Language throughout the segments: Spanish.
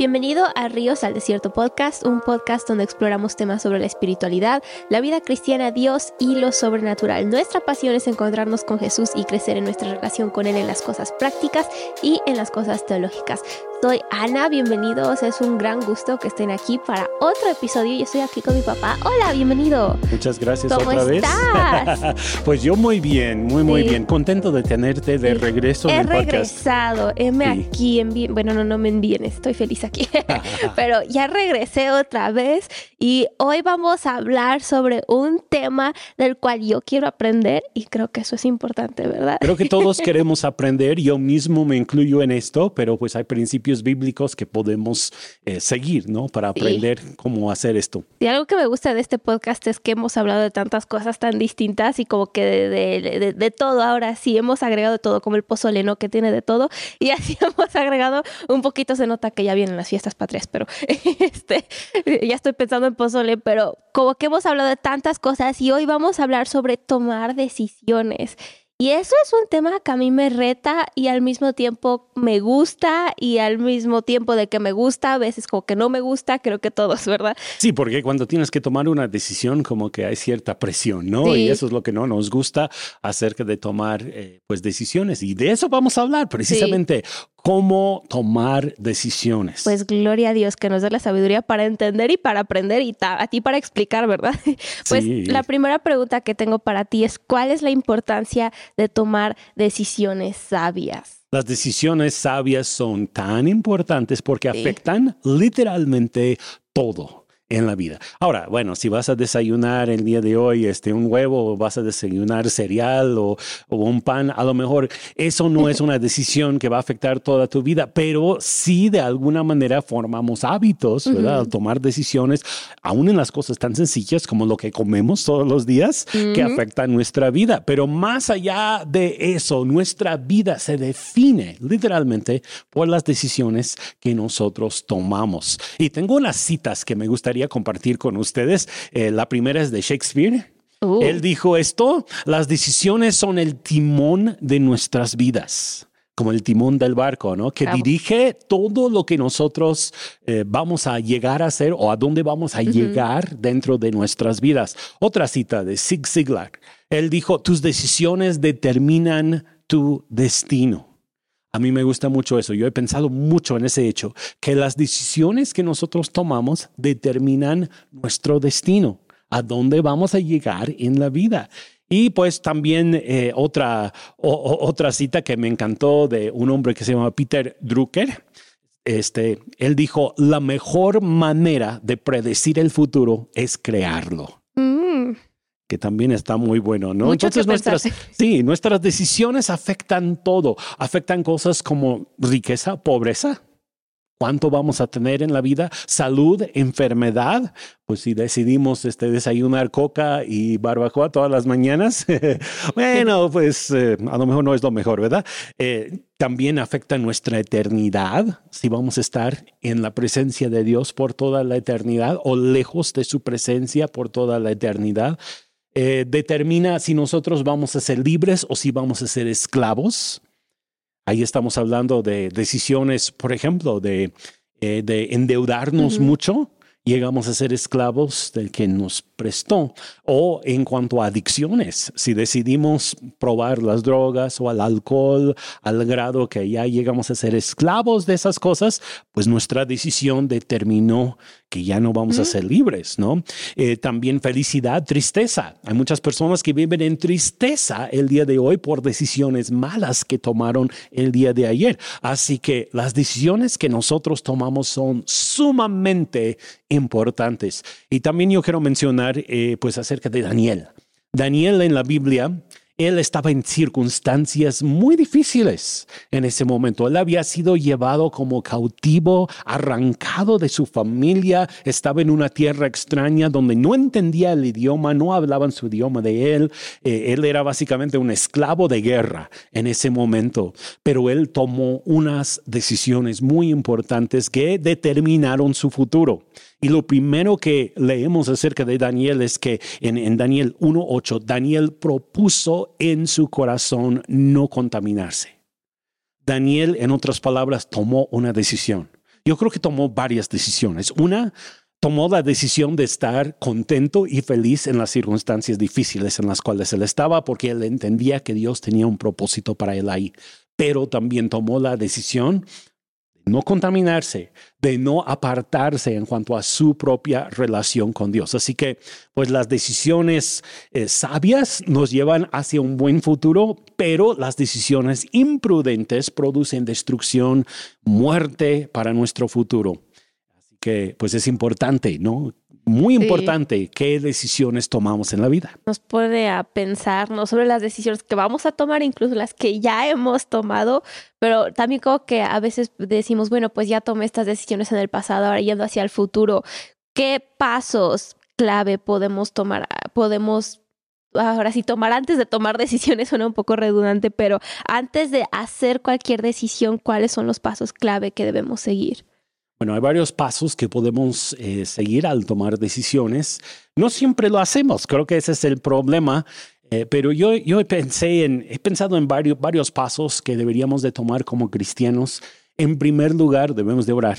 Bienvenido a Ríos al Desierto Podcast, un podcast donde exploramos temas sobre la espiritualidad, la vida cristiana, Dios y lo sobrenatural. Nuestra pasión es encontrarnos con Jesús y crecer en nuestra relación con Él en las cosas prácticas y en las cosas teológicas. Soy Ana, bienvenidos. Es un gran gusto que estén aquí para otro episodio. Yo estoy aquí con mi papá. Hola, bienvenido. Muchas gracias ¿Cómo otra estás? vez. pues yo muy bien, muy muy Sí. bien. Contento de tenerte de regreso He en regresado, heme Sí. aquí, envíen, bueno, no, no me envíen, estoy feliz aquí, pero ya regresé otra vez y hoy vamos a hablar sobre un tema del cual yo quiero aprender y creo que eso es importante, ¿verdad? Creo que todos queremos aprender, yo mismo me incluyo en esto, pero pues hay principios bíblicos que podemos eh, seguir, ¿no? Para Sí. aprender cómo hacer esto. Y algo que me gusta de este podcast es que hemos hablado de tantas cosas tan distintas y como que de, de- de- de todo. Ahora sí, hemos agregado todo, como el pozole, ¿no? Que tiene de todo. Y así hemos agregado un poquito, se nota que ya vienen las fiestas patrias, pero este, ya estoy pensando en pozole, pero como que hemos hablado de tantas cosas y hoy vamos a hablar sobre tomar decisiones. Y eso es un tema que a mí me reta y al mismo tiempo me gusta y al mismo tiempo de que me gusta, a veces como que no me gusta, creo que todos, ¿verdad? Sí, porque cuando tienes que tomar una decisión, como que hay cierta presión, ¿no? Sí. Y eso es lo que no nos gusta acerca de tomar, eh, pues, decisiones. Y de eso vamos a hablar, precisamente, cómo tomar decisiones. Pues gloria a Dios que nos dé la sabiduría para entender y para aprender y a ti para explicar, ¿verdad? Pues Sí. la primera pregunta que tengo para ti es ¿cuál es la importancia de tomar decisiones sabias? Las decisiones sabias son tan importantes porque Sí. afectan literalmente todo en la vida. Ahora, bueno, si vas a desayunar el día de hoy este, un huevo o vas a desayunar cereal o, o un pan, a lo mejor eso no es una decisión que va a afectar toda tu vida, pero sí de alguna manera formamos hábitos, ¿verdad? Al tomar decisiones, aún en las cosas tan sencillas como lo que comemos todos los días, que Ujú. afectan nuestra vida. Pero más allá de eso, nuestra vida se define literalmente por las decisiones que nosotros tomamos. Y tengo unas citas que me gustaría compartir con ustedes. Eh, la primera es de Shakespeare. Uh, Él dijo esto, las decisiones son el timón de nuestras vidas, como el timón del barco, ¿no? Que Bravo. dirige todo lo que nosotros eh, vamos a llegar a hacer o a dónde vamos a llegar dentro de nuestras vidas. Otra cita de Zig Ziglar. Él dijo, tus decisiones determinan tu destino. A mí me gusta mucho eso. Yo he pensado mucho en ese hecho, que las decisiones que nosotros tomamos determinan nuestro destino, a dónde vamos a llegar en la vida. Y pues también eh, otra, otra cita que me encantó de un hombre que se llama Peter Drucker. Este, él dijo, la mejor manera de predecir el futuro es crearlo que también está muy bueno, ¿no? Mucho que nuestras, sí, nuestras decisiones afectan todo, afectan cosas como riqueza, pobreza. ¿Cuánto vamos a tener en la vida? Salud, enfermedad. Pues si decidimos este, desayunar coca y barbacoa todas las mañanas, bueno, pues eh, a lo mejor no es lo mejor, ¿verdad? Eh, también afecta nuestra eternidad, si vamos a estar en la presencia de Dios por toda la eternidad o lejos de su presencia por toda la eternidad eh, determina si nosotros vamos a ser libres o si vamos a ser esclavos. Ahí estamos hablando de decisiones, por ejemplo, de, eh, de endeudarnos mucho. Llegamos a ser esclavos del que nos prestó. O en cuanto a adicciones, si decidimos probar las drogas o al alcohol al grado que ya llegamos a ser esclavos de esas cosas, pues nuestra decisión determinó que ya no vamos a ser libres, ¿no? Eh, también felicidad, tristeza. Hay muchas personas que viven en tristeza el día de hoy por decisiones malas que tomaron el día de ayer. Así que las decisiones que nosotros tomamos son sumamente importantes. Y también yo quiero mencionar, eh, pues, acerca de Daniel. Daniel en la Biblia, él estaba en circunstancias muy difíciles en ese momento. Él había sido llevado como cautivo, arrancado de su familia, estaba en una tierra extraña donde no entendía el idioma, no hablaban su idioma de él. Eh, él era básicamente un esclavo de guerra en ese momento, pero él tomó unas decisiones muy importantes que determinaron su futuro. Y lo primero que leemos acerca de Daniel es que en, en Daniel 1.8, Daniel propuso en su corazón no contaminarse. Daniel, en otras palabras, tomó una decisión. yo creo que tomó varias decisiones. Una, tomó la decisión de estar contento y feliz en las circunstancias difíciles en las cuales él estaba, porque él entendía que Dios tenía un propósito para él ahí. Pero también tomó la decisión de no contaminarse, de no apartarse en cuanto a su propia relación con Dios. Así que, pues las decisiones eh, sabias nos llevan hacia un buen futuro, pero las decisiones imprudentes producen destrucción, muerte para nuestro futuro que pues es importante, ¿no? Muy importante qué decisiones tomamos en la vida. Nos puede a pensar no sobre las decisiones que vamos a tomar, incluso las que ya hemos tomado, pero también como que a veces decimos, bueno, pues ya tomé estas decisiones en el pasado, ahora yendo hacia el futuro, ¿qué pasos clave podemos tomar? Podemos ahora sí, tomar antes de tomar decisiones suena un poco redundante, pero antes de hacer cualquier decisión, ¿cuáles son los pasos clave que debemos seguir? Bueno, hay varios pasos que podemos eh, seguir al tomar decisiones. No siempre lo hacemos, creo que ese es el problema. Eh, pero yo, yo pensé en, he pensado en varios, varios pasos que deberíamos de tomar como cristianos. En primer lugar, debemos de orar.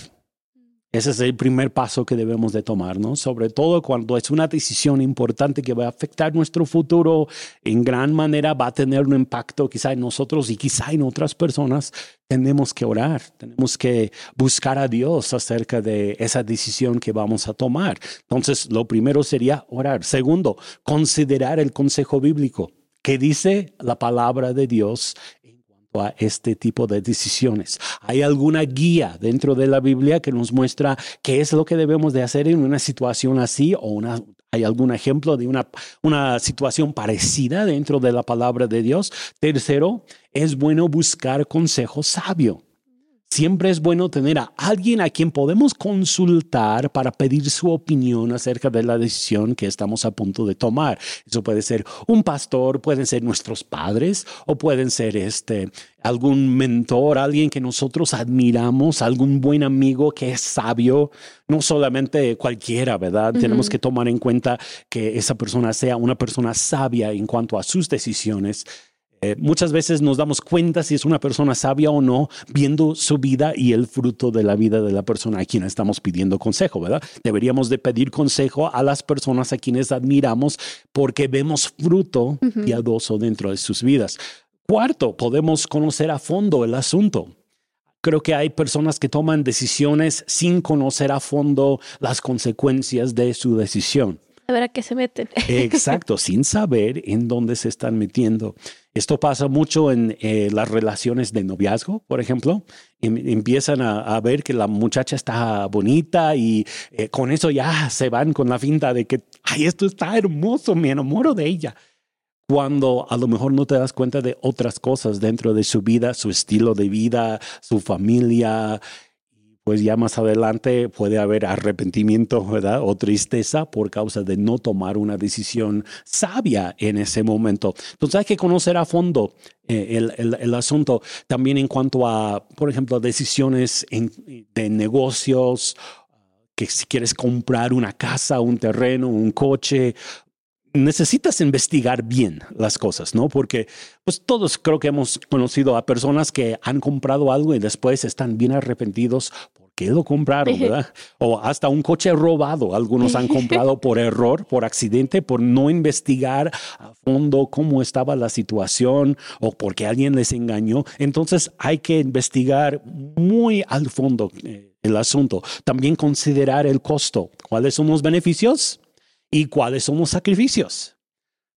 Ese es el primer paso que debemos de tomar, ¿no? Sobre todo cuando es una decisión importante que va a afectar nuestro futuro, en gran manera va a tener un impacto quizá en nosotros y quizá en otras personas. Tenemos que orar, tenemos que buscar a Dios acerca de esa decisión que vamos a tomar. Entonces, lo primero sería orar. Segundo, considerar el consejo bíblico. ¿Qué dice la palabra de Dios a este tipo de decisiones. ¿Hay alguna guía dentro de la Biblia que nos muestra qué es lo que debemos de hacer en una situación así o una, hay algún ejemplo de una, una situación parecida dentro de la palabra de Dios? Tercero, es bueno buscar consejo sabio. Siempre es bueno tener a alguien a quien podemos consultar para pedir su opinión acerca de la decisión que estamos a punto de tomar. Eso puede ser un pastor, pueden ser nuestros padres o pueden ser este algún mentor, alguien que nosotros admiramos, algún buen amigo que es sabio, no solamente cualquiera, ¿verdad? Tenemos que tomar en cuenta que esa persona sea una persona sabia en cuanto a sus decisiones eh, muchas veces nos damos cuenta si es una persona sabia o no viendo su vida y el fruto de la vida de la persona a quien estamos pidiendo consejo, ¿verdad? Deberíamos de pedir consejo a las personas a quienes admiramos porque vemos fruto piadoso dentro de sus vidas. Cuarto, podemos conocer a fondo el asunto. Creo que hay personas que toman decisiones sin conocer a fondo las consecuencias de su decisión. A qué se meten. Exacto, sin saber en dónde se están metiendo. Esto pasa mucho en eh, las relaciones de noviazgo, por ejemplo. Em, empiezan a, ver que la muchacha está bonita y eh, con eso ya se van con la finta de que, ay, esto está hermoso, me enamoro de ella. Cuando a lo mejor no te das cuenta de otras cosas dentro de su vida, su estilo de vida, su familia, pues ya más adelante puede haber arrepentimiento, ¿verdad? O tristeza por causa de no tomar una decisión sabia en ese momento. Entonces hay que conocer a fondo eh, el, asunto también en cuanto a, por ejemplo, decisiones de negocios, que si quieres comprar una casa, un terreno, un coche, necesitas investigar bien las cosas, ¿no? Porque pues todos creo que hemos conocido a personas que han comprado algo y después están bien arrepentidos porque lo compraron, ¿verdad? O hasta un coche robado, algunos han comprado por error, por accidente, por no investigar a fondo cómo estaba la situación o porque alguien les engañó. Entonces hay que investigar muy al fondo eh, el asunto. También considerar el costo. ¿Cuáles son los beneficios? Y cuáles son los sacrificios.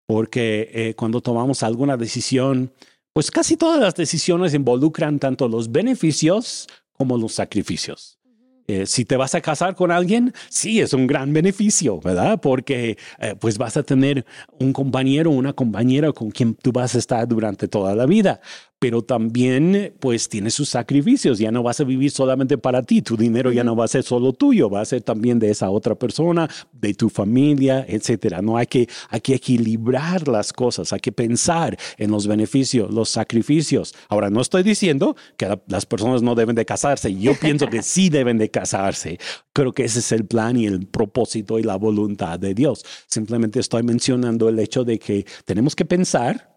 Porque eh, cuando tomamos alguna decisión, pues casi todas las decisiones involucran tanto los beneficios como los sacrificios. Eh, si te vas a casar con alguien, sí, es un gran beneficio, ¿verdad? Porque eh, pues vas a tener un compañero o una compañera con quien tú vas a estar durante toda la vida pero también pues tiene sus sacrificios. Ya no vas a vivir solamente para ti, tu dinero ya no va a ser solo tuyo, va a ser también de esa otra persona, de tu familia, etcétera. No hay que, hay que equilibrar las cosas, hay que pensar en los beneficios, los sacrificios. Ahora, no estoy diciendo que las personas no deben de casarse, yo pienso que sí deben de casarse. Creo que ese es el plan y el propósito y la voluntad de Dios. Simplemente estoy mencionando el hecho de que tenemos que pensar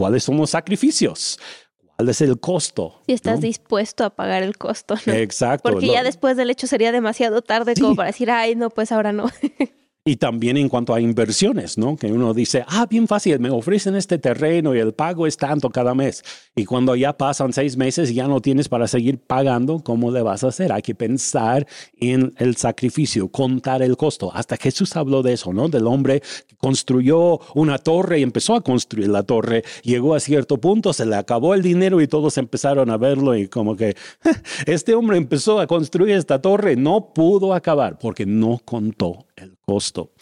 ¿Cuáles son los sacrificios? ¿Cuál es el costo? Si estás ¿no? dispuesto a pagar el costo, ¿no? Exacto. Porque Lo- ya después del hecho sería demasiado tarde Sí. como para decir, ay, no, pues ahora no. Y también en cuanto a inversiones, ¿no? Que uno dice, ah, bien fácil, me ofrecen este terreno y el pago es tanto cada mes. Y cuando ya pasan seis meses y ya no tienes para seguir pagando, ¿cómo le vas a hacer? Hay que pensar en el sacrificio, contar el costo. Hasta Jesús habló de eso, ¿no? Del hombre que construyó una torre y empezó a construir la torre. Llegó a cierto punto, se le acabó el dinero y todos empezaron a verlo y como que este hombre empezó a construir esta torre, no pudo acabar porque no contó el costo.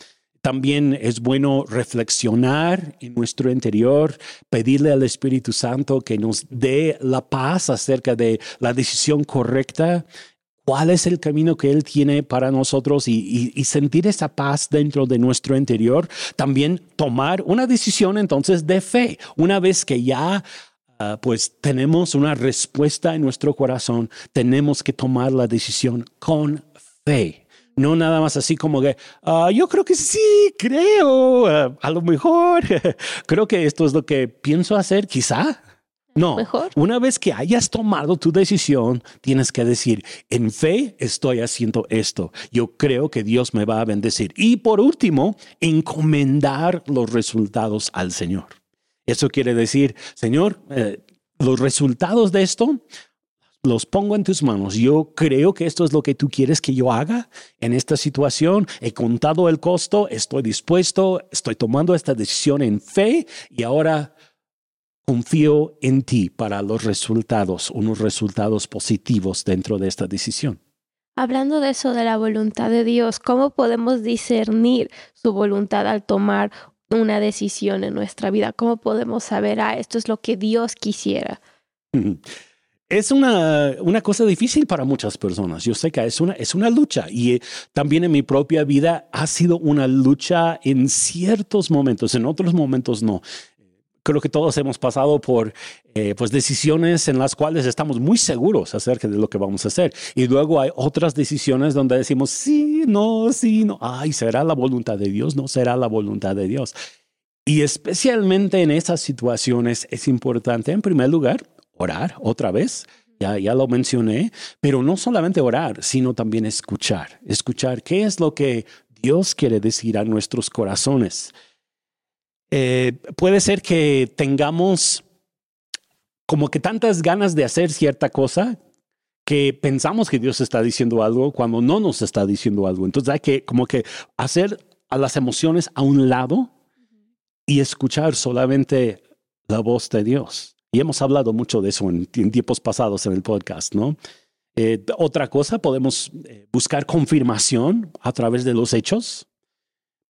También es bueno reflexionar en nuestro interior, pedirle al Espíritu Santo que nos dé la paz acerca de la decisión correcta, cuál es el camino que Él tiene para nosotros y, sentir esa paz dentro de nuestro interior. También tomar una decisión entonces de fe. Una vez que ya ah, pues tenemos una respuesta en nuestro corazón, tenemos que tomar la decisión con fe. No nada más así como que, "Ah, yo creo que sí, creo, ah, a lo mejor, creo que esto es lo que pienso hacer, quizá. No, Mejor. una vez que hayas tomado tu decisión, tienes que decir, en fe estoy haciendo esto. Yo creo que Dios me va a bendecir. Y por último, encomendar los resultados al Señor. Eso quiere decir, Señor, eh, los resultados de esto los pongo en tus manos. Yo creo que esto es lo que tú quieres que yo haga en esta situación. He contado el costo, estoy dispuesto, estoy tomando esta decisión en fe y ahora confío en ti para los resultados, unos resultados positivos dentro de esta decisión. Hablando de eso, de la voluntad de Dios, ¿cómo podemos discernir su voluntad al tomar una decisión en nuestra vida? ¿Cómo podemos saber, ah, esto es lo que Dios quisiera? Es una, una cosa difícil para muchas personas. Yo sé que es una, es una lucha y eh, también en mi propia vida ha sido una lucha en ciertos momentos, en otros momentos no. Creo que todos hemos pasado por eh, pues decisiones en las cuales estamos muy seguros acerca de lo que vamos a hacer. Y luego hay otras decisiones donde decimos, sí, no, sí, no. Ay, ¿será la voluntad de Dios? No será la voluntad de Dios. Y especialmente en esas situaciones es importante, en primer lugar, orar otra vez. Ya, ya lo mencioné, pero no solamente orar, sino también escuchar. Escuchar qué es lo que Dios quiere decir a nuestros corazones. Eh, puede ser que tengamos como que tantas ganas de hacer cierta cosa que pensamos que Dios está diciendo algo cuando no nos está diciendo algo. Entonces hay que como que hacer a las emociones a un lado y escuchar solamente la voz de Dios. Y hemos hablado mucho de eso en, en tiempos pasados en el podcast, ¿no? Eh, otra cosa, podemos eh, buscar confirmación a través de los hechos.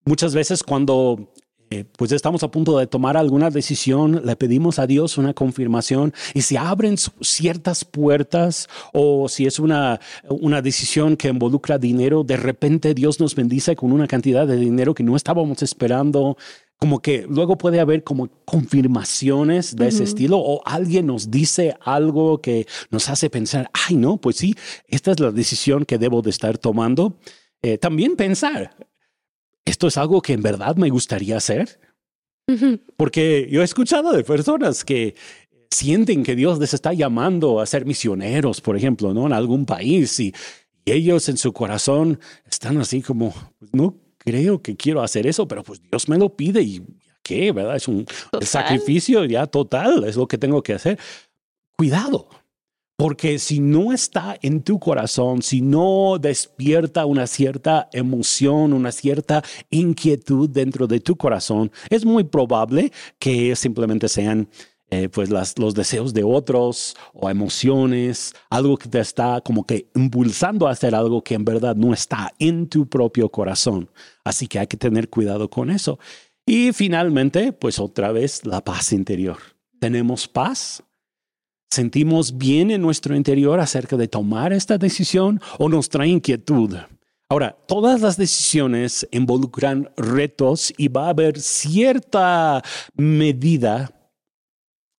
Muchas veces cuando eh, pues estamos a punto de tomar alguna decisión, le pedimos a Dios una confirmación y se abren ciertas puertas o si es una, una decisión que involucra dinero, de repente Dios nos bendice con una cantidad de dinero que no estábamos esperando. Como que luego puede haber como confirmaciones de ese estilo o alguien nos dice algo que nos hace pensar, ay no, pues sí, esta es la decisión que debo de estar tomando. Eh, también pensar, ¿esto es algo que en verdad me gustaría hacer? Porque yo he escuchado de personas que sienten que Dios les está llamando a ser misioneros, por ejemplo, ¿no? En algún país y, y ellos en su corazón están así como, pues no creo que quiero hacer eso, pero pues Dios me lo pide y ¿qué? ¿Verdad? Es un el Total. sacrificio ya total, es lo que tengo que hacer. Cuidado, porque si no está en tu corazón, si no despierta una cierta emoción, una cierta inquietud dentro de tu corazón, es muy probable que simplemente sean eh, pues los deseos de otros o emociones, algo que te está como que impulsando a hacer algo que en verdad no está en tu propio corazón. Así que hay que tener cuidado con eso. Y finalmente, pues otra vez la paz interior. Tenemos paz sentimos bien en nuestro interior acerca de tomar esta decisión o nos trae inquietud. Ahora, todas las decisiones involucran retos y va a haber cierta medida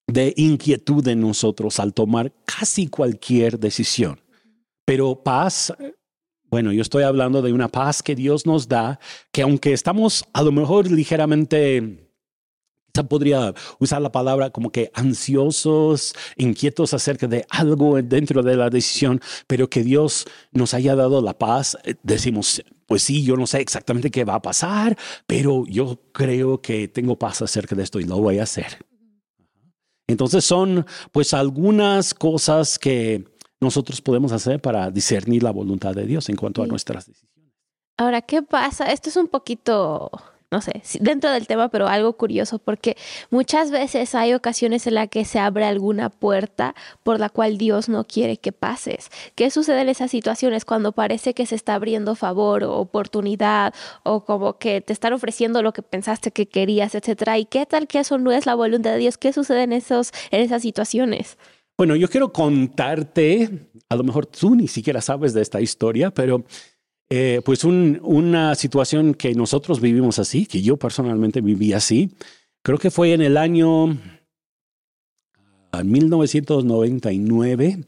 de inquietud en nosotros al tomar casi cualquier decisión. Pero paz, bueno, yo estoy hablando de una paz que Dios nos da, que aunque estamos a lo mejor ligeramente podría usar la palabra como que ansiosos, inquietos acerca de algo dentro de la decisión, pero que Dios nos haya dado la paz, eh, decimos, pues sí, yo no sé exactamente qué va a pasar, pero yo creo que tengo paz acerca de esto y lo voy a hacer. Entonces son pues algunas cosas que nosotros podemos hacer para discernir la voluntad de Dios en cuanto a nuestras decisiones. Ahora, ¿qué pasa? Esto es un poquito no sé, dentro del tema, pero algo curioso, porque muchas veces hay ocasiones en las que se abre alguna puerta por la cual Dios no quiere que pases. ¿Qué sucede en esas situaciones cuando parece que se está abriendo favor o oportunidad o como que te están ofreciendo lo que pensaste que querías, etcétera? ¿Y qué tal que eso no es la voluntad de Dios? ¿Qué sucede en, esos, en esas situaciones? Bueno, yo quiero contarte, a lo mejor tú ni siquiera sabes de esta historia, pero eh, pues una situación que nosotros vivimos así, que yo personalmente viví así, creo que fue en el año 1999. Ah,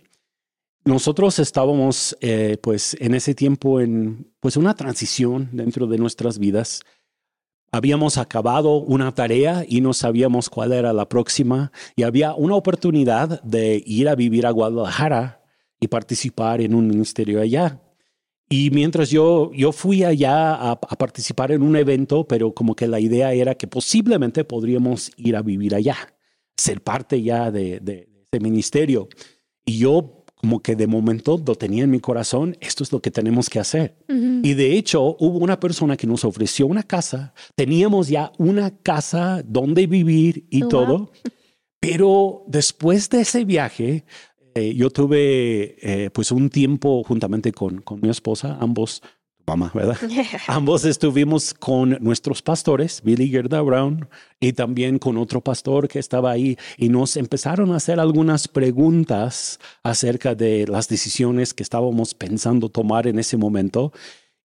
nosotros estábamos eh, pues en ese tiempo en pues una transición dentro de nuestras vidas. Habíamos acabado una tarea y no sabíamos cuál era la próxima y había una oportunidad de ir a vivir a Guadalajara y participar en un ministerio allá. Y mientras yo, yo fui allá a, participar en un evento, pero como que la idea era que posiblemente podríamos ir a vivir allá, ser parte ya de, de, ese ministerio. Y yo como que de momento lo tenía en mi corazón, esto es lo que tenemos que hacer. Y de hecho hubo una persona que nos ofreció una casa, teníamos ya una casa donde vivir y oh, todo, pero después de ese viaje eh, yo tuve eh, pues un tiempo juntamente con, con mi esposa, ambos, mamá, ¿verdad? ambos estuvimos con nuestros pastores, Billy Gerda Brown, y también con otro pastor que estaba ahí, y nos empezaron a hacer algunas preguntas acerca de las decisiones que estábamos pensando tomar en ese momento.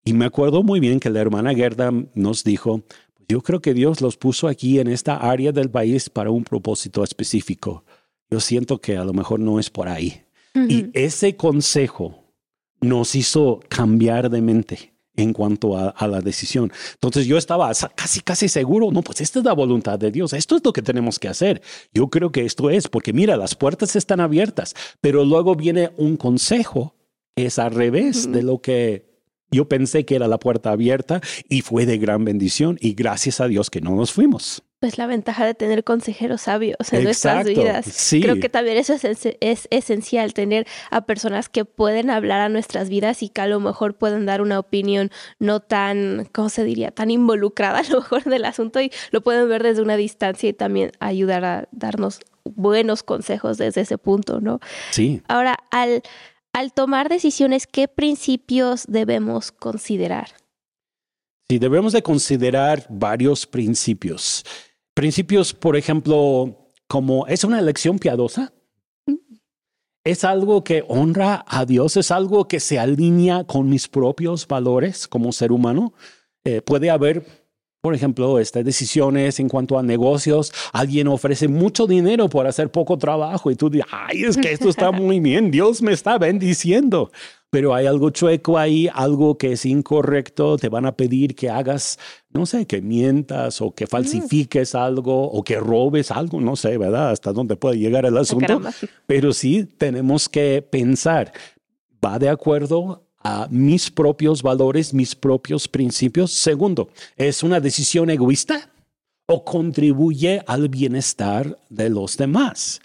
Y me acuerdo muy bien que la hermana Gerda nos dijo, yo creo que Dios los puso aquí en esta área del país para un propósito específico yo siento que a lo mejor no es por ahí. Y ese consejo nos hizo cambiar de mente en cuanto a, la decisión. Entonces yo estaba casi, casi seguro, no, pues esta es la voluntad de Dios, esto es lo que tenemos que hacer. Yo creo que esto es, porque mira, las puertas están abiertas, pero luego viene un consejo que es al revés de lo que yo pensé que era la puerta abierta y fue de gran bendición y gracias a Dios que no nos fuimos pues la ventaja de tener consejeros sabios en nuestras vidas. Creo que también eso es, esencial, tener a personas que pueden hablar a nuestras vidas y que a lo mejor pueden dar una opinión no tan, ¿cómo se diría?, tan involucrada a lo mejor del asunto y lo pueden ver desde una distancia y también ayudar a darnos buenos consejos desde ese punto, ¿no? Sí. Ahora, al, al tomar decisiones, ¿qué principios debemos considerar? Sí, debemos de considerar varios principios. Principios, por ejemplo, como es una elección piadosa. Es algo que honra a Dios, es algo que se alinea con mis propios valores como ser humano. Eh, puede haber, por ejemplo, estas decisiones en cuanto a negocios. Alguien ofrece mucho dinero por hacer poco trabajo y tú dices, ay, es que esto está muy bien, Dios me está bendiciendo pero hay algo chueco ahí, algo que es incorrecto, te van a pedir que hagas, no sé, que mientas o que mm. falsifiques algo o que robes algo, no sé, ¿verdad? Hasta dónde puede llegar el asunto. Pero sí tenemos que pensar, ¿va de acuerdo a mis propios valores, mis propios principios? Segundo, ¿es una decisión egoísta o contribuye al bienestar de los demás?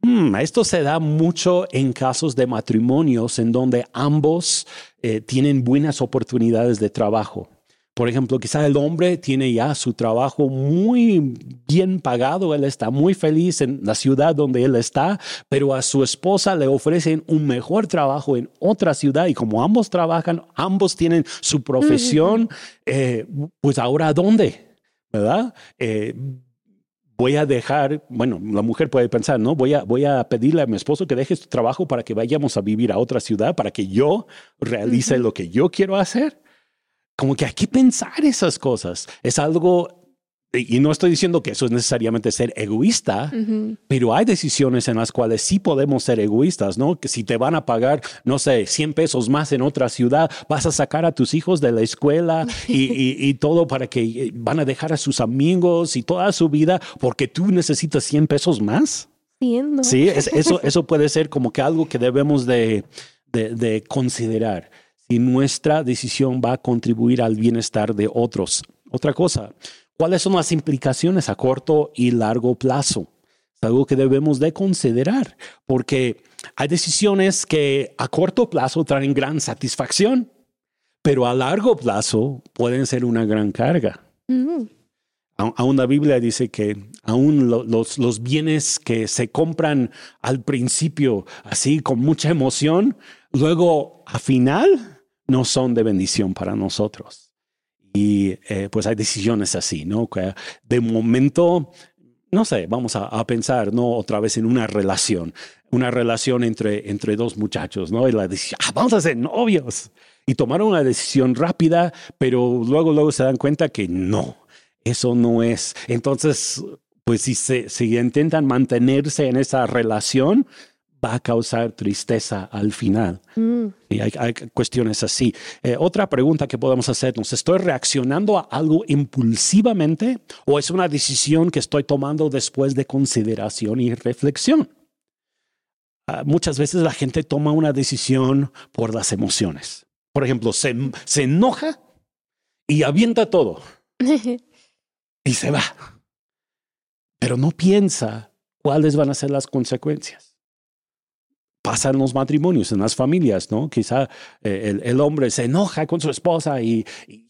Hmm, esto se da mucho en casos de matrimonios en donde ambos eh, tienen buenas oportunidades de trabajo. Por ejemplo, quizá el hombre tiene ya su trabajo muy bien pagado, él está muy feliz en la ciudad donde él está, pero a su esposa le ofrecen un mejor trabajo en otra ciudad y como ambos trabajan, ambos tienen su profesión, eh, pues ahora ¿dónde? ¿Verdad? Eh, voy a dejar, bueno, la mujer puede pensar, ¿no? Voy a, voy a pedirle a mi esposo que deje su trabajo para que vayamos a vivir a otra ciudad, para que yo realice lo que yo quiero hacer. Como que hay que pensar esas cosas. Es algo y no estoy diciendo que eso es necesariamente ser egoísta, pero hay decisiones en las cuales sí podemos ser egoístas, ¿no? Que si te van a pagar, no sé, 100 pesos más en otra ciudad, vas a sacar a tus hijos de la escuela y, todo para que eh, van a dejar a sus amigos y toda su vida porque tú necesitas 100 pesos más. Sí, eso, eso puede ser como que algo que debemos de, de considerar si nuestra decisión va a contribuir al bienestar de otros. Otra cosa, ¿Cuáles son las implicaciones a corto y largo plazo? Es algo que debemos de considerar, porque hay decisiones que a corto plazo traen gran satisfacción, pero a largo plazo pueden ser una gran carga. Mm. Aún la Biblia dice que aún los, los bienes que se compran al principio así con mucha emoción, luego a final no son de bendición para nosotros. Y eh, pues hay decisiones así, ¿no? De momento, no sé, vamos a, pensar, ¿no? Otra vez en una relación, una relación entre, entre dos muchachos, ¿no? Y la decisión, ah, vamos a ser novios. Y tomaron una decisión rápida, pero luego, luego se dan cuenta que no, eso no es. Entonces, pues si, se, si intentan mantenerse en esa relación, va a causar tristeza al final. Mm. Y hay, cuestiones así. Eh, otra pregunta que podemos hacernos, ¿estoy reaccionando a algo impulsivamente o es una decisión que estoy tomando después de consideración y reflexión? Ah, muchas veces la gente toma una decisión por las emociones. Por ejemplo, se, se enoja y avienta todo y se va. Pero no piensa cuáles van a ser las consecuencias pasa en los matrimonios, en las familias, ¿no? Quizá eh, el, hombre se enoja con su esposa y,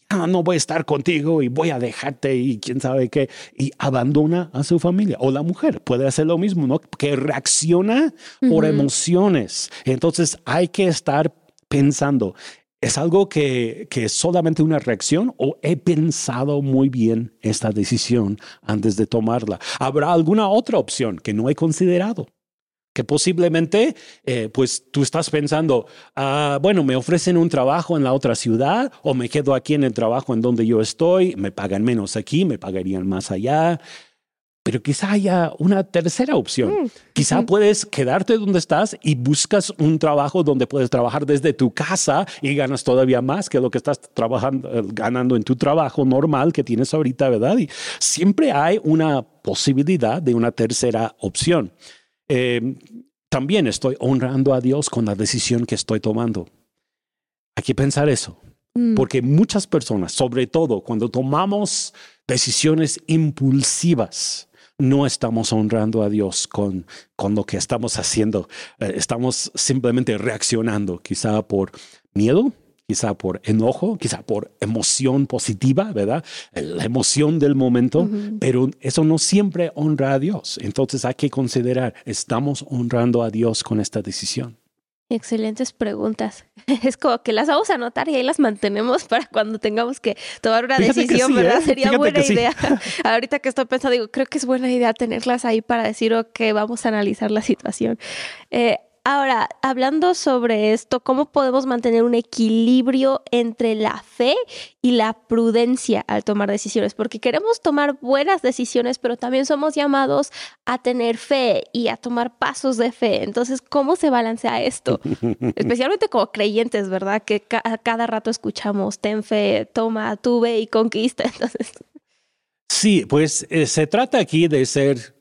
ah, no voy a estar contigo y voy a dejarte y quién sabe qué, y abandona a su familia. O la mujer puede hacer lo mismo, ¿no? Que reacciona por emociones. Entonces hay que estar pensando, ¿Es algo que, que, es solamente una reacción o he pensado muy bien esta decisión antes de tomarla? ¿Habrá alguna otra opción que no he considerado? Que posiblemente, eh, pues tú estás pensando, ah, bueno, me ofrecen un trabajo en la otra ciudad o me quedo aquí en el trabajo en donde yo estoy, me pagan menos aquí, me pagarían más allá. Pero quizá haya una tercera opción. Mm, quizá puedes quedarte donde estás y buscas un trabajo donde puedes trabajar desde tu casa y ganas todavía más que lo que estás trabajando, eh, ganando en tu trabajo normal que tienes ahorita, ¿verdad? Y siempre hay una posibilidad de una tercera opción. Eh, también estoy honrando a Dios con la decisión que estoy tomando. Hay que pensar eso, mm. porque muchas personas, sobre todo cuando tomamos decisiones impulsivas, no estamos honrando a Dios con, con lo que estamos haciendo. Eh, estamos simplemente reaccionando, quizá por miedo, quizá por enojo, quizá por emoción positiva, ¿verdad? La emoción del momento, pero eso no siempre honra a Dios. Entonces hay que considerar, ¿estamos honrando a Dios con esta decisión? Excelentes preguntas. Es como que las vamos a anotar y ahí las mantenemos para cuando tengamos que tomar una decisión, ¿verdad? ¿eh? Sería buena idea. Ahorita que estoy pensando, digo, creo que es buena idea tenerlas ahí para decir, ok, vamos a analizar la situación. Eh, Ahora, hablando sobre esto, ¿cómo podemos mantener un equilibrio entre la fe y la prudencia al tomar decisiones? Porque queremos tomar buenas decisiones, pero también somos llamados a tener fe y a tomar pasos de fe. Entonces, ¿cómo se balancea esto? Especialmente como creyentes, ¿verdad? Que cada rato escuchamos, ten fe, toma, tuve y conquista. Entonces... Sí, pues eh, se trata aquí de ser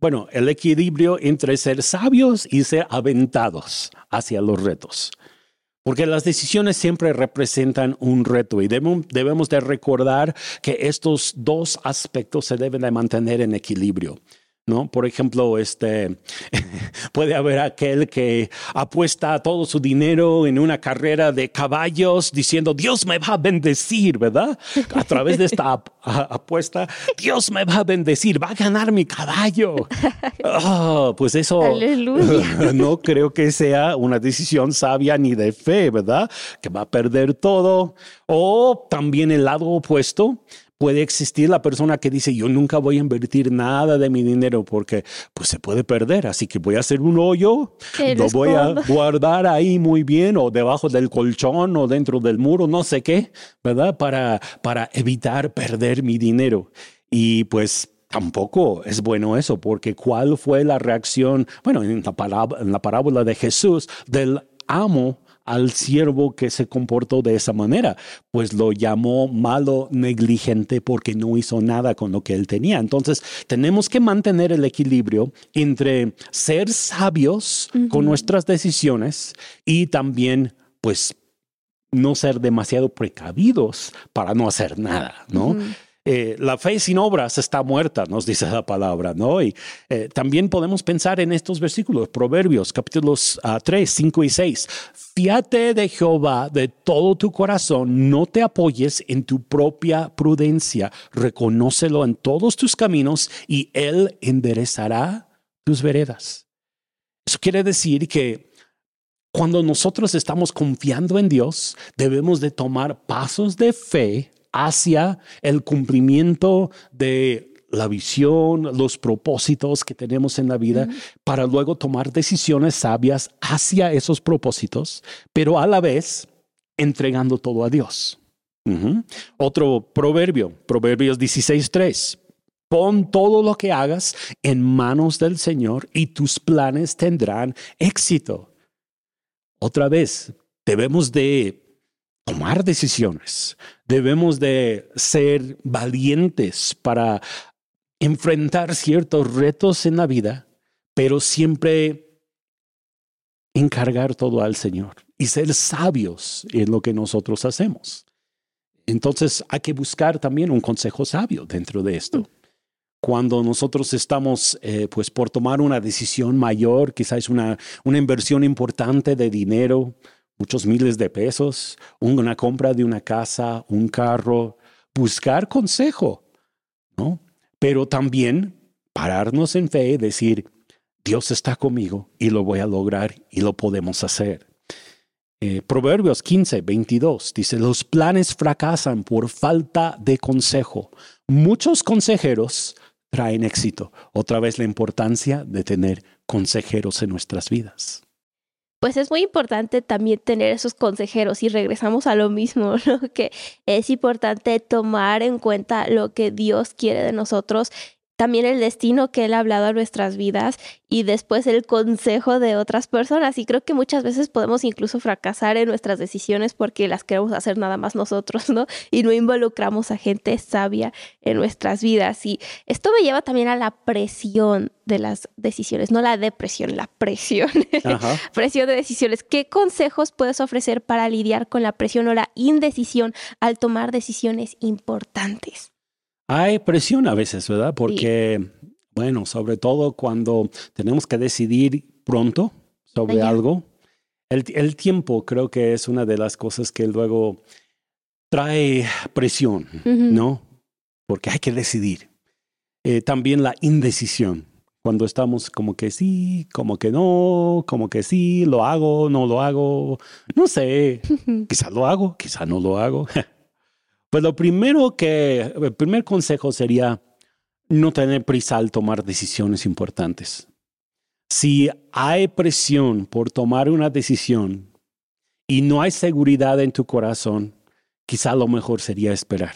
bueno, el equilibrio entre ser sabios y ser aventados hacia los retos. Porque las decisiones siempre representan un reto y debemos de recordar que estos dos aspectos se deben de mantener en equilibrio. ¿No? Por ejemplo, este, puede haber aquel que apuesta todo su dinero en una carrera de caballos diciendo, Dios me va a bendecir, ¿verdad? A través de esta apuesta, Dios me va a bendecir, va a ganar mi caballo. Ah, pues eso no creo que sea una decisión sabia ni de fe, ¿verdad? Que va a perder todo. O también el lado opuesto, puede existir la persona que dice, yo nunca voy a invertir nada de mi dinero porque pues se puede perder, así que voy a hacer un hoyo, lo voy a guardar ahí muy bien o debajo del colchón o dentro del muro, no sé qué, ¿verdad? Para, para evitar perder mi dinero. Y pues tampoco es bueno eso, porque ¿cuál fue la reacción, bueno, en la, en la parábola de Jesús, del amo al siervo que se comportó de esa manera, pues lo llamó malo, negligente, porque no hizo nada con lo que él tenía. Entonces, tenemos que mantener el equilibrio entre ser sabios con nuestras decisiones y también, pues, no ser demasiado precavidos para no hacer nada, ¿no? Eh, la fe sin obras está muerta, nos dice la palabra, ¿no? Y eh, también podemos pensar en estos versículos, Proverbios, capítulos 3, ah, 5 y 6. Fíate de Jehová de todo tu corazón, no te apoyes en tu propia prudencia, reconócelo en todos tus caminos y Él enderezará tus veredas. Eso quiere decir que cuando nosotros estamos confiando en Dios, debemos de tomar pasos de fe hacia el cumplimiento de la visión, los propósitos que tenemos en la vida, para luego tomar decisiones sabias hacia esos propósitos, pero a la vez entregando todo a Dios. Otro proverbio, Proverbios 16.3. Pon todo lo que hagas en manos del Señor y tus planes tendrán éxito. Otra vez, debemos de tomar decisiones. Debemos de ser valientes para enfrentar ciertos retos en la vida, pero siempre encargar todo al Señor y ser sabios en lo que nosotros hacemos. Entonces hay que buscar también un consejo sabio dentro de esto. Cuando nosotros estamos eh, pues por tomar una decisión mayor, quizás una, una inversión importante de dinero, muchos miles de pesos, una compra de una casa, un carro, buscar consejo, ¿no? Pero también pararnos en fe y decir, Dios está conmigo y lo voy a lograr y lo podemos hacer. Eh, Proverbios 15, 22 dice, los planes fracasan por falta de consejo. Muchos consejeros traen éxito. Otra vez la importancia de tener consejeros en nuestras vidas pues es muy importante también tener esos consejeros y regresamos a lo mismo, ¿no? que es importante tomar en cuenta lo que Dios quiere de nosotros también el destino que Él ha hablado a nuestras vidas y después el consejo de otras personas. Y creo que muchas veces podemos incluso fracasar en nuestras decisiones porque las queremos hacer nada más nosotros, ¿no? Y no involucramos a gente sabia en nuestras vidas. Y esto me lleva también a la presión de las decisiones, no la depresión, la presión. presión de decisiones. ¿Qué consejos puedes ofrecer para lidiar con la presión o la indecisión al tomar decisiones importantes? Hay presión a veces, ¿verdad? Porque, bueno, sobre todo cuando tenemos que decidir pronto sobre algo, el, tiempo creo que es una de las cosas que luego trae presión, ¿no? Porque hay que decidir. Eh, también la indecisión, cuando estamos como que sí, como que no, como que sí, lo hago, no lo hago, no sé, quizá lo hago, quizá no lo hago. Pues lo primero que, el primer consejo sería no tener prisa al tomar decisiones importantes. Si hay presión por tomar una decisión y no hay seguridad en tu corazón, quizá lo mejor sería esperar.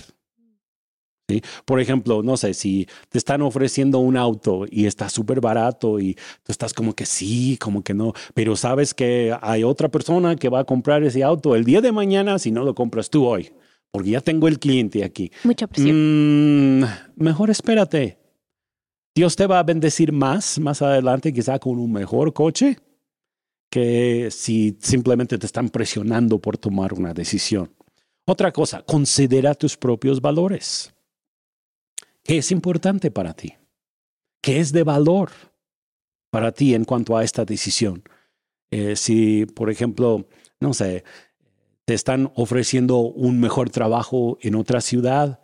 ¿Sí? Por ejemplo, no sé, si te están ofreciendo un auto y está súper barato y tú estás como que sí, como que no, pero sabes que hay otra persona que va a comprar ese auto el día de mañana si no lo compras tú hoy porque ya tengo el cliente aquí. Mucha presión. Mm, mejor espérate. Dios te va a bendecir más más adelante, quizá con un mejor coche, que si simplemente te están presionando por tomar una decisión. Otra cosa, considera tus propios valores. ¿Qué es importante para ti? ¿Qué es de valor para ti en cuanto a esta decisión? Eh, si, por ejemplo, no sé, te están ofreciendo un mejor trabajo en otra ciudad,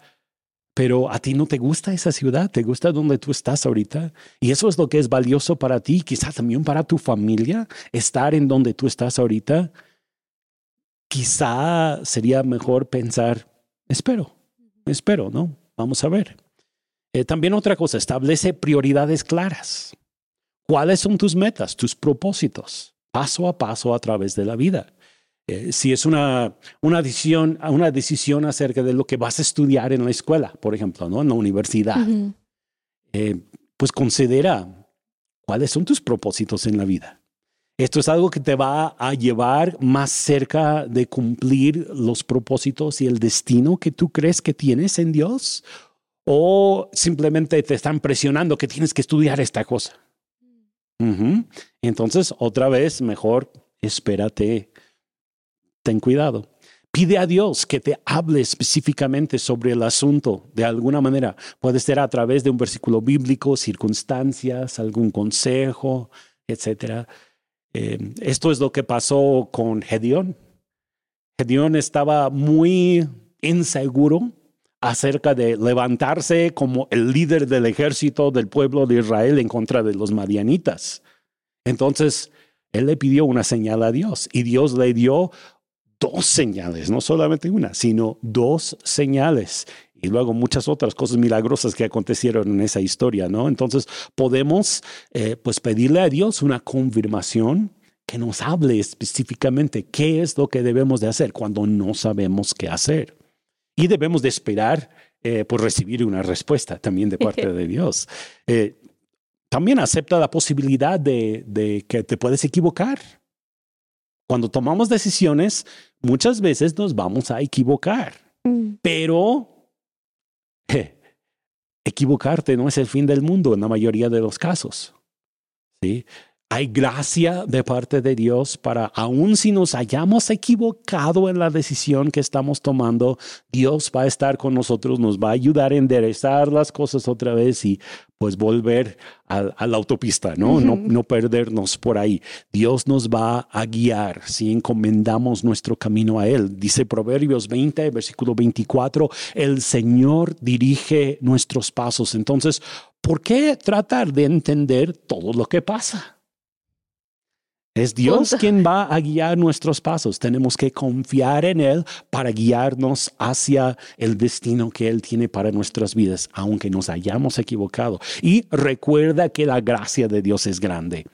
pero a ti no te gusta esa ciudad, te gusta donde tú estás ahorita. Y eso es lo que es valioso para ti, quizás también para tu familia, estar en donde tú estás ahorita. Quizá sería mejor pensar, espero, espero, ¿no? Vamos a ver. Eh, también otra cosa, establece prioridades claras. ¿Cuáles son tus metas, tus propósitos, paso a paso a través de la vida? Eh, si es una, una, decisión, una decisión acerca de lo que vas a estudiar en la escuela, por ejemplo, ¿no? en la universidad, eh, pues considera cuáles son tus propósitos en la vida. Esto es algo que te va a llevar más cerca de cumplir los propósitos y el destino que tú crees que tienes en Dios o simplemente te están presionando que tienes que estudiar esta cosa. Entonces, otra vez, mejor espérate, ten cuidado. Pide a Dios que te hable específicamente sobre el asunto de alguna manera. Puede ser a través de un versículo bíblico, circunstancias, algún consejo, etc. Eh, esto es lo que pasó con Gedeón. Gedeón estaba muy inseguro acerca de levantarse como el líder del ejército del pueblo de Israel en contra de los madianitas. Entonces, él le pidió una señal a Dios y Dios le dio dos señales, no solamente una, sino dos señales. Y luego muchas otras cosas milagrosas que acontecieron en esa historia, ¿no? Entonces podemos eh, pues pedirle a Dios una confirmación que nos hable específicamente qué es lo que debemos de hacer cuando no sabemos qué hacer. Y debemos de esperar eh, por recibir una respuesta también de parte de Dios. Eh, también acepta la posibilidad de, de que te puedes equivocar. Cuando tomamos decisiones, muchas veces nos vamos a equivocar, mm. pero equivocarte no es el fin del mundo en la mayoría de los casos. ¿sí? Hay gracia de parte de Dios para, aun si nos hayamos equivocado en la decisión que estamos tomando, Dios va a estar con nosotros, nos va a ayudar a enderezar las cosas otra vez y pues volver a, la autopista, ¿no? ¿no? No perdernos por ahí. Dios nos va a guiar si encomendamos nuestro camino a Él. Dice Proverbios 20, versículo 24, el Señor dirige nuestros pasos. Entonces, ¿por qué tratar de entender todo lo que pasa? Es Dios quien va a guiar nuestros pasos. Tenemos que confiar en Él para guiarnos hacia el destino que Él tiene para nuestras vidas, aunque nos hayamos equivocado. Y recuerda que la gracia de Dios es grande.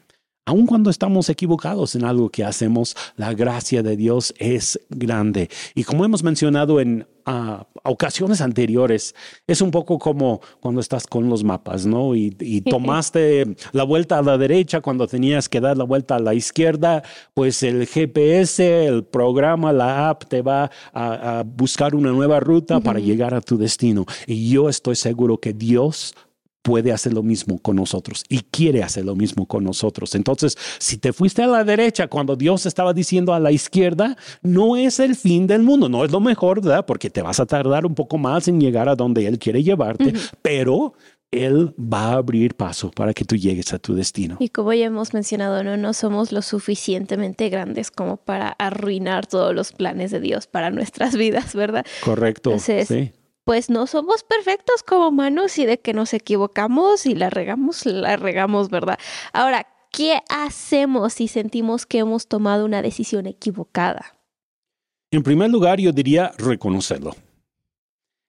Aun cuando estamos equivocados en algo que hacemos, la gracia de Dios es grande. Y como hemos mencionado en ah, ocasiones anteriores, es un poco como cuando estás con los mapas, ¿no? Y, tomaste la vuelta a la derecha cuando tenías que dar la vuelta a la izquierda, pues el GPS, el programa, la app te va a buscar una nueva ruta para llegar a tu destino. Y yo estoy seguro que Dios puede hacer lo mismo con nosotros y quiere hacer lo mismo con nosotros. Entonces, si te fuiste a la derecha cuando Dios estaba diciendo a la izquierda, no es el fin del mundo, no es lo mejor, ¿verdad? Porque te vas a tardar un poco más en llegar a donde Él quiere llevarte, pero él va a abrir paso para que tú llegues a tu destino. Y como ya hemos mencionado, no, no somos lo suficientemente grandes como para arruinar todos los planes de Dios para nuestras vidas, ¿verdad? Correcto. sí pues no somos perfectos como humanos y de que nos equivocamos y la regamos, la regamos, ¿verdad? Ahora, ¿qué hacemos si sentimos que hemos tomado una decisión equivocada? En primer lugar, yo diría reconocerlo.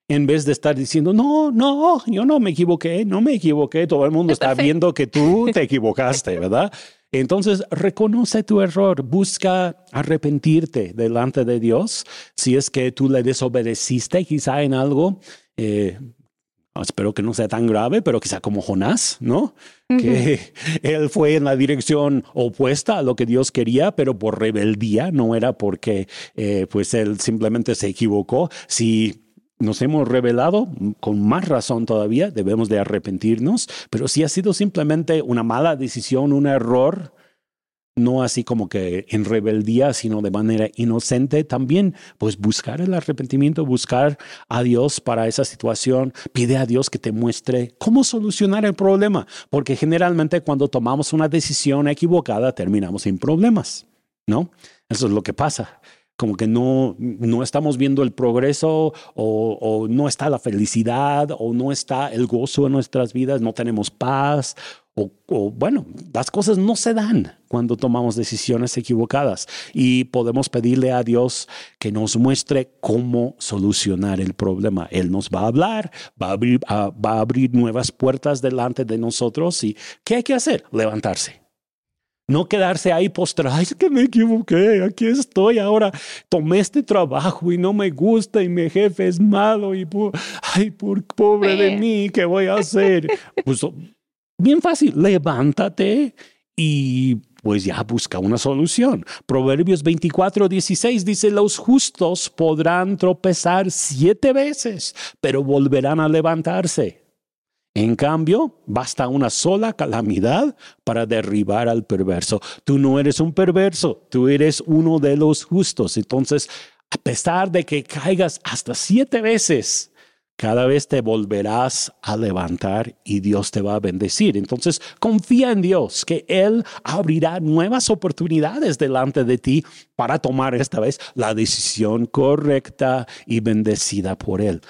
En vez de estar diciendo, no, no, yo no me equivoqué, no me equivoqué, todo el mundo está viendo que tú te equivocaste, ¿verdad? Entonces, reconoce tu error, busca arrepentirte delante de Dios. Si es que tú le desobedeciste quizá en algo, eh, espero que no sea tan grave, pero quizá como Jonás, ¿no? Que él fue en la dirección opuesta a lo que Dios quería, pero por rebeldía, no era porque eh, pues él simplemente se equivocó. Si nos hemos revelado, con más razón todavía, debemos de arrepentirnos, pero si ha sido simplemente una mala decisión, un error, no así como que en rebeldía, sino de manera inocente, también pues buscar el arrepentimiento, buscar a Dios para esa situación, pide a Dios que te muestre cómo solucionar el problema, porque generalmente cuando tomamos una decisión equivocada terminamos en problemas, ¿no? Eso es lo que pasa como que no, no estamos viendo el progreso o, no está la felicidad o no está el gozo en nuestras vidas, no tenemos paz o, bueno, las cosas no se dan cuando tomamos decisiones equivocadas y podemos pedirle a Dios que nos muestre cómo solucionar el problema. Él nos va a hablar, va a abrir, va a abrir nuevas puertas delante de nosotros y ¿qué hay que hacer? Levantarse No quedarse ahí postrado, es que me equivoqué, aquí estoy ahora, tomé este trabajo y no me gusta y mi jefe es malo y, ay, por pobre de mí, ¿qué voy a hacer? Pues bien fácil, levántate y pues ya busca una solución. Proverbios 24, 16 dice, los justos podrán tropezar siete veces, pero volverán a levantarse. En cambio, basta una sola calamidad para derribar al perverso. Tú no eres un perverso, tú eres uno de los justos. Entonces, a pesar de que caigas hasta siete veces, cada vez te volverás a levantar y Dios te va a bendecir. Entonces, confía en Dios, que Él abrirá nuevas oportunidades delante de ti para tomar esta vez la decisión correcta y bendecida por Él.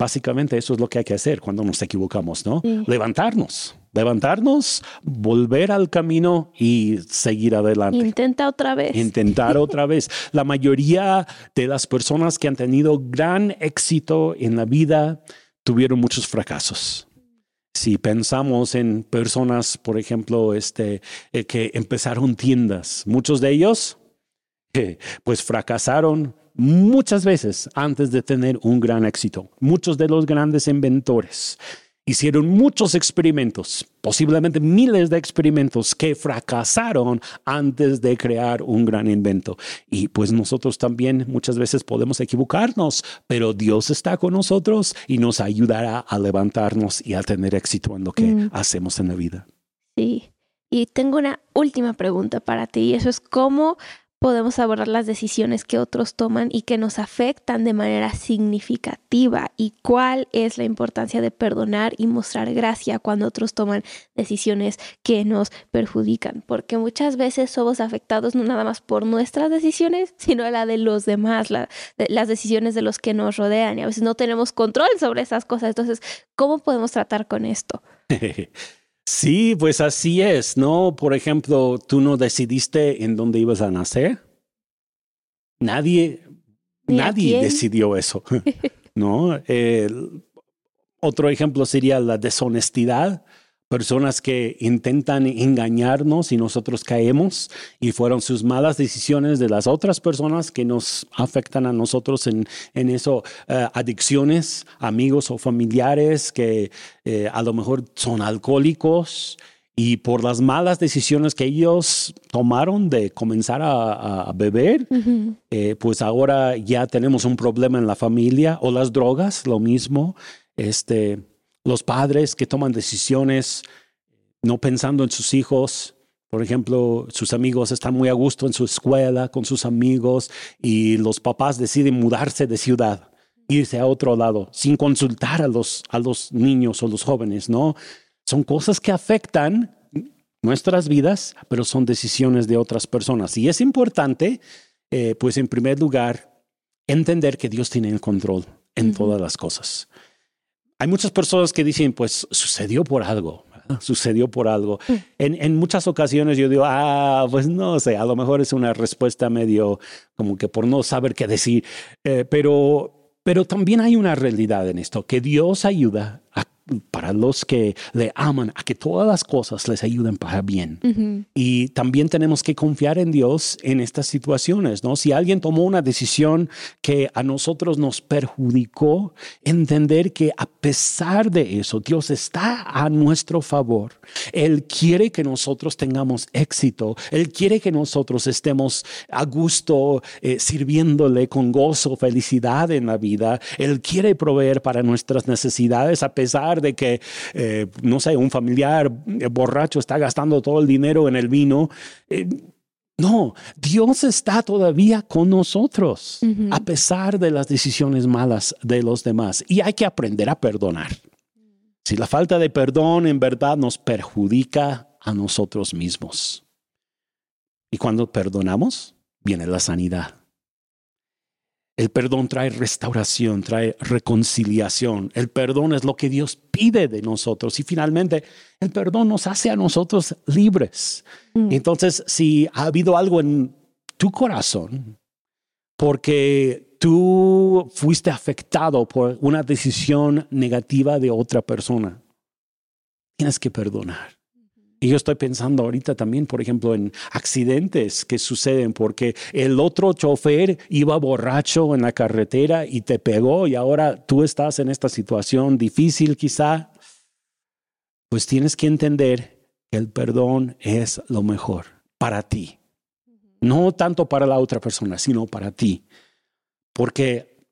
Básicamente eso es lo que hay que hacer cuando nos equivocamos, ¿no? Levantarnos, levantarnos, volver al camino y seguir adelante. Intenta otra vez. Intentar otra vez. La mayoría de las personas que han tenido gran éxito en la vida tuvieron muchos fracasos. Si pensamos en personas, por ejemplo, este, eh, que empezaron tiendas, muchos de ellos, eh, pues fracasaron muchas veces antes de tener un gran éxito. Muchos de los grandes inventores hicieron muchos experimentos, posiblemente miles de experimentos que fracasaron antes de crear un gran invento. Y pues nosotros también muchas veces podemos equivocarnos, pero Dios está con nosotros y nos ayudará a levantarnos y a tener éxito en lo que mm. hacemos en la vida. Sí. Y tengo una última pregunta para ti y eso es cómo podemos abordar las decisiones que otros toman y que nos afectan de manera significativa y cuál es la importancia de perdonar y mostrar gracia cuando otros toman decisiones que nos perjudican, porque muchas veces somos afectados no nada más por nuestras decisiones, sino la de los demás, las decisiones de los que nos rodean y a veces no tenemos control sobre esas cosas. Entonces, ¿cómo podemos tratar con esto? Sí, pues así es, ¿no? Por ejemplo, tú no decidiste en dónde ibas a nacer. Nadie, nadie decidió eso, ¿no? otro ejemplo sería la deshonestidad personas que intentan engañarnos y nosotros caemos y fueron sus malas decisiones de las otras personas que nos afectan a nosotros en, en eso, eh, adicciones, amigos o familiares que eh, a lo mejor son alcohólicos y por las malas decisiones que ellos tomaron de comenzar a, beber, eh, pues ahora ya tenemos un problema en la familia o las drogas, lo mismo. Este, los padres que toman decisiones no pensando en sus hijos. Por ejemplo, sus amigos están muy a gusto en su escuela con sus amigos y los papás deciden mudarse de ciudad, irse a otro lado sin consultar a los, a los niños o los jóvenes, ¿no? Son cosas que afectan nuestras vidas, pero son decisiones de otras personas. Y es importante, eh, pues en primer lugar, entender que Dios tiene el control en todas las cosas hay muchas personas que dicen, pues sucedió por algo, sucedió por algo. Mm. En, muchas ocasiones yo digo, ah, pues no sé, a lo mejor es una respuesta medio como que por no saber qué decir, eh, pero, pero también hay una realidad en esto, que Dios ayuda a para los que le aman, a que todas las cosas les ayuden para bien. Y también tenemos que confiar en Dios en estas situaciones, ¿no? Si alguien tomó una decisión que a nosotros nos perjudicó, entender que a pesar de eso, Dios está a nuestro favor. Él quiere que nosotros tengamos éxito. Él quiere que nosotros estemos a gusto eh, sirviéndole con gozo, felicidad en la vida. Él quiere proveer para nuestras necesidades a pesar de que, eh, no sé, un familiar eh, borracho está gastando todo el dinero en el vino. Eh, no, Dios está todavía con nosotros, a pesar de las decisiones malas de los demás. Y hay que aprender a perdonar. Si la falta de perdón en verdad nos perjudica a nosotros mismos. Y cuando perdonamos, viene la sanidad. El perdón trae restauración, trae reconciliación. El perdón es lo que Dios pide de nosotros. Y finalmente, el perdón nos hace a nosotros libres. Mm. Entonces, si ha habido algo en tu corazón, porque tú fuiste afectado por una decisión negativa de otra persona, tienes que perdonar. Y yo estoy pensando ahorita también, por ejemplo, en accidentes que suceden porque el otro chofer iba borracho en la carretera y te pegó y ahora tú estás en esta situación difícil quizá. Pues tienes que entender que el perdón es lo mejor para ti. No tanto para la otra persona, sino para ti. Porque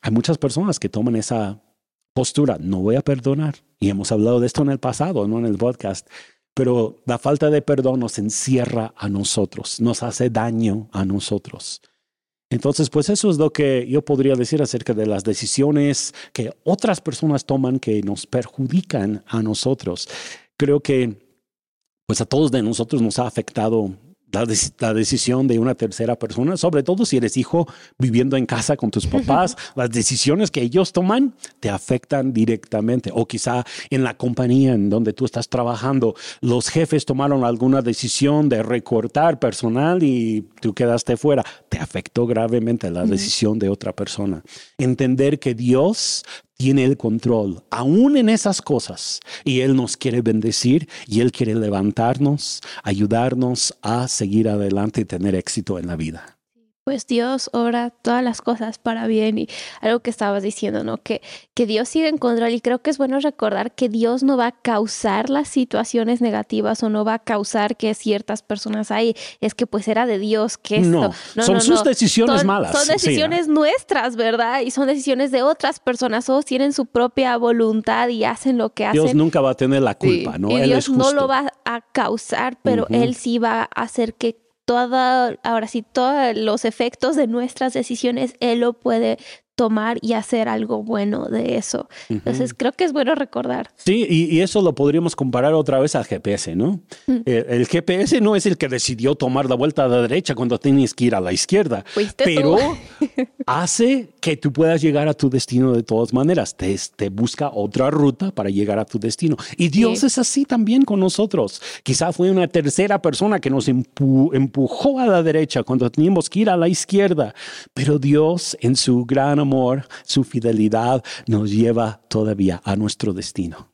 hay muchas personas que toman esa postura, no voy a perdonar. Y hemos hablado de esto en el pasado, no en el podcast. Pero la falta de perdón nos encierra a nosotros, nos hace daño a nosotros. Entonces, pues eso es lo que yo podría decir acerca de las decisiones que otras personas toman que nos perjudican a nosotros. Creo que pues a todos de nosotros nos ha afectado la, decisión de una tercera persona, sobre todo si eres hijo viviendo en casa con tus papás, las decisiones que ellos toman te afectan directamente. O quizá en la compañía en donde tú estás trabajando, los jefes tomaron alguna decisión de recortar personal y tú quedaste fuera. Te afectó gravemente la decisión de otra persona. Entender que Dios tiene el control, aún en esas cosas. Y Él nos quiere bendecir y Él quiere levantarnos, ayudarnos a seguir adelante y tener éxito en la vida pues Dios obra todas las cosas para bien y algo que estabas diciendo, ¿no? Que, que Dios sigue en control y creo que es bueno recordar que Dios no va a causar las situaciones negativas o no va a causar que ciertas personas hay, es que pues era de Dios que esto. No, son sus decisiones malas. Son decisiones nuestras, ¿verdad? Y son decisiones de otras personas, o tienen su propia voluntad y hacen lo que hacen. Dios nunca va a tener la culpa, ¿no? Y Dios no lo va a causar, pero Él sí va a hacer que toda, ahora sí, todos los efectos de nuestras decisiones, Él lo puede tomar y hacer algo bueno de eso. Entonces, creo que es bueno recordar. Sí, y, eso lo podríamos comparar otra vez al GPS, ¿no? Eh, el, GPS no es el que decidió tomar la vuelta a la derecha cuando tienes que ir a la izquierda, pero hace que tú puedas llegar a tu destino de todas maneras. Te, te busca otra ruta para llegar a tu destino. Y Dios es así también con nosotros. Quizá fue una tercera persona que nos empujó a la derecha cuando teníamos que ir a la izquierda, pero Dios en su gran amor, su fidelidad nos lleva todavía a nuestro destino.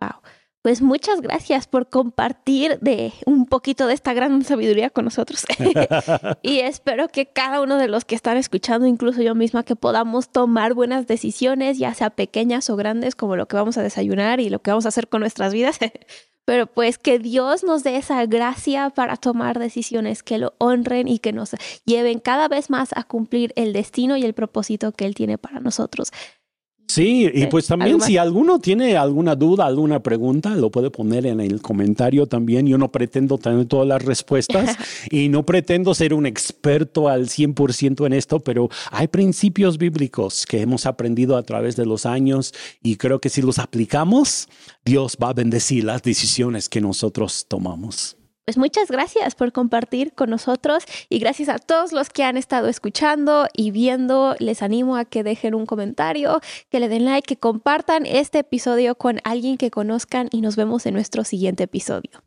Wow. Pues muchas gracias por compartir de un poquito de esta gran sabiduría con nosotros. y espero que cada uno de los que están escuchando, incluso yo misma, que podamos tomar buenas decisiones, ya sea pequeñas o grandes, como lo que vamos a desayunar y lo que vamos a hacer con nuestras vidas. Pero pues que Dios nos dé esa gracia para tomar decisiones que lo honren y que nos lleven cada vez más a cumplir el destino y el propósito que Él tiene para nosotros. Sí, y pues también si alguno tiene alguna duda, alguna pregunta, lo puede poner en el comentario también. Yo no pretendo tener todas las respuestas y no pretendo ser un experto al 100% en esto, pero hay principios bíblicos que hemos aprendido a través de los años y creo que si los aplicamos, Dios va a bendecir las decisiones que nosotros tomamos. Pues muchas gracias por compartir con nosotros y gracias a todos los que han estado escuchando y viendo. Les animo a que dejen un comentario, que le den like, que compartan este episodio con alguien que conozcan y nos vemos en nuestro siguiente episodio.